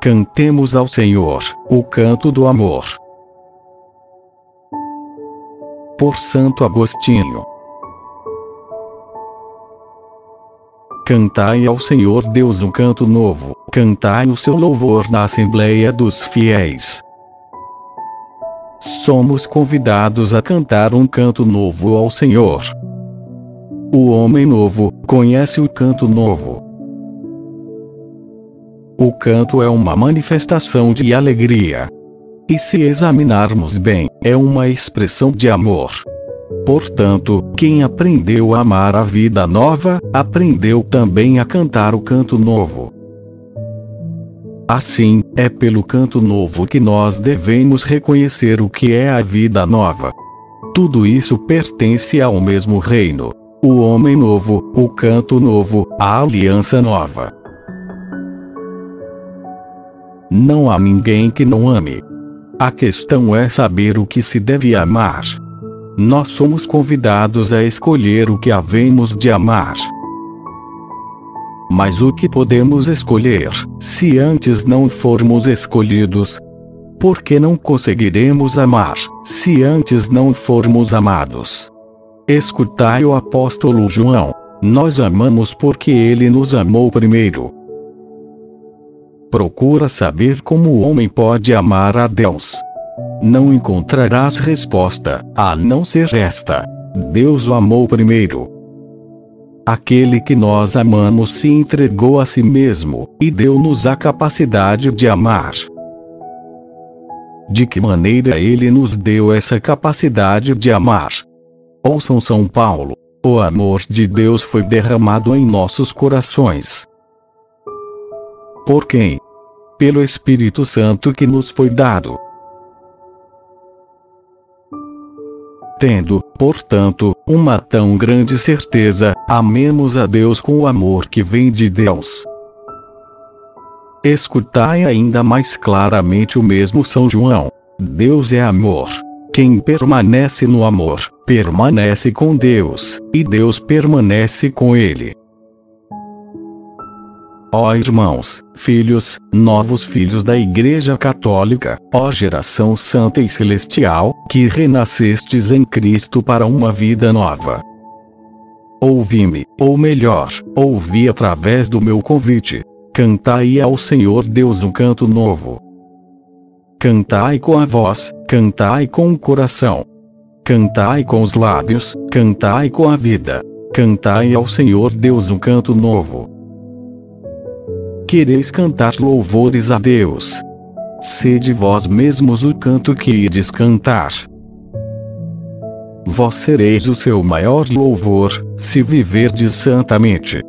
Cantemos ao Senhor o canto do amor. Por Santo Agostinho. Cantai ao Senhor Deus um canto novo, cantai o seu louvor na Assembleia dos Fiéis. Somos convidados a cantar um canto novo ao Senhor. O homem novo conhece o canto novo. O canto é uma manifestação de alegria. E se examinarmos bem, é uma expressão de amor. Portanto, quem aprendeu a amar a vida nova, aprendeu também a cantar o canto novo. Assim, é pelo canto novo que nós devemos reconhecer o que é a vida nova. Tudo isso pertence ao mesmo reino. O homem novo, o canto novo, a aliança nova. Não há ninguém que não ame. A questão é saber o que se deve amar. Nós somos convidados a escolher o que havemos de amar. Mas o que podemos escolher, se antes não formos escolhidos? Por que não conseguiremos amar, se antes não formos amados? Escutai o apóstolo João. Nós amamos porque ele nos amou primeiro. Procura saber como o homem pode amar a Deus. Não encontrarás resposta, a não ser esta: Deus o amou primeiro. Aquele que nós amamos se entregou a si mesmo, e deu-nos a capacidade de amar. De que maneira ele nos deu essa capacidade de amar? Ouçam São Paulo: o amor de Deus foi derramado em nossos corações. Por quem? Pelo Espírito Santo que nos foi dado. Tendo, portanto, uma tão grande certeza, amemos a Deus com o amor que vem de Deus. Escutai ainda mais claramente o mesmo São João: Deus é amor. Quem permanece no amor, permanece com Deus, e Deus permanece com ele. Ó irmãos, filhos, novos filhos da Igreja Católica, ó geração santa e celestial, que renascestes em Cristo para uma vida nova. Ouvi-me, ou melhor, ouvi através do meu convite. Cantai ao Senhor Deus um canto novo. Cantai com a voz, cantai com o coração. Cantai com os lábios, cantai com a vida. Cantai ao Senhor Deus um canto novo quereis cantar louvores a Deus. Sede vós mesmos o canto que ides cantar. Vós sereis o seu maior louvor, se viverdes santamente.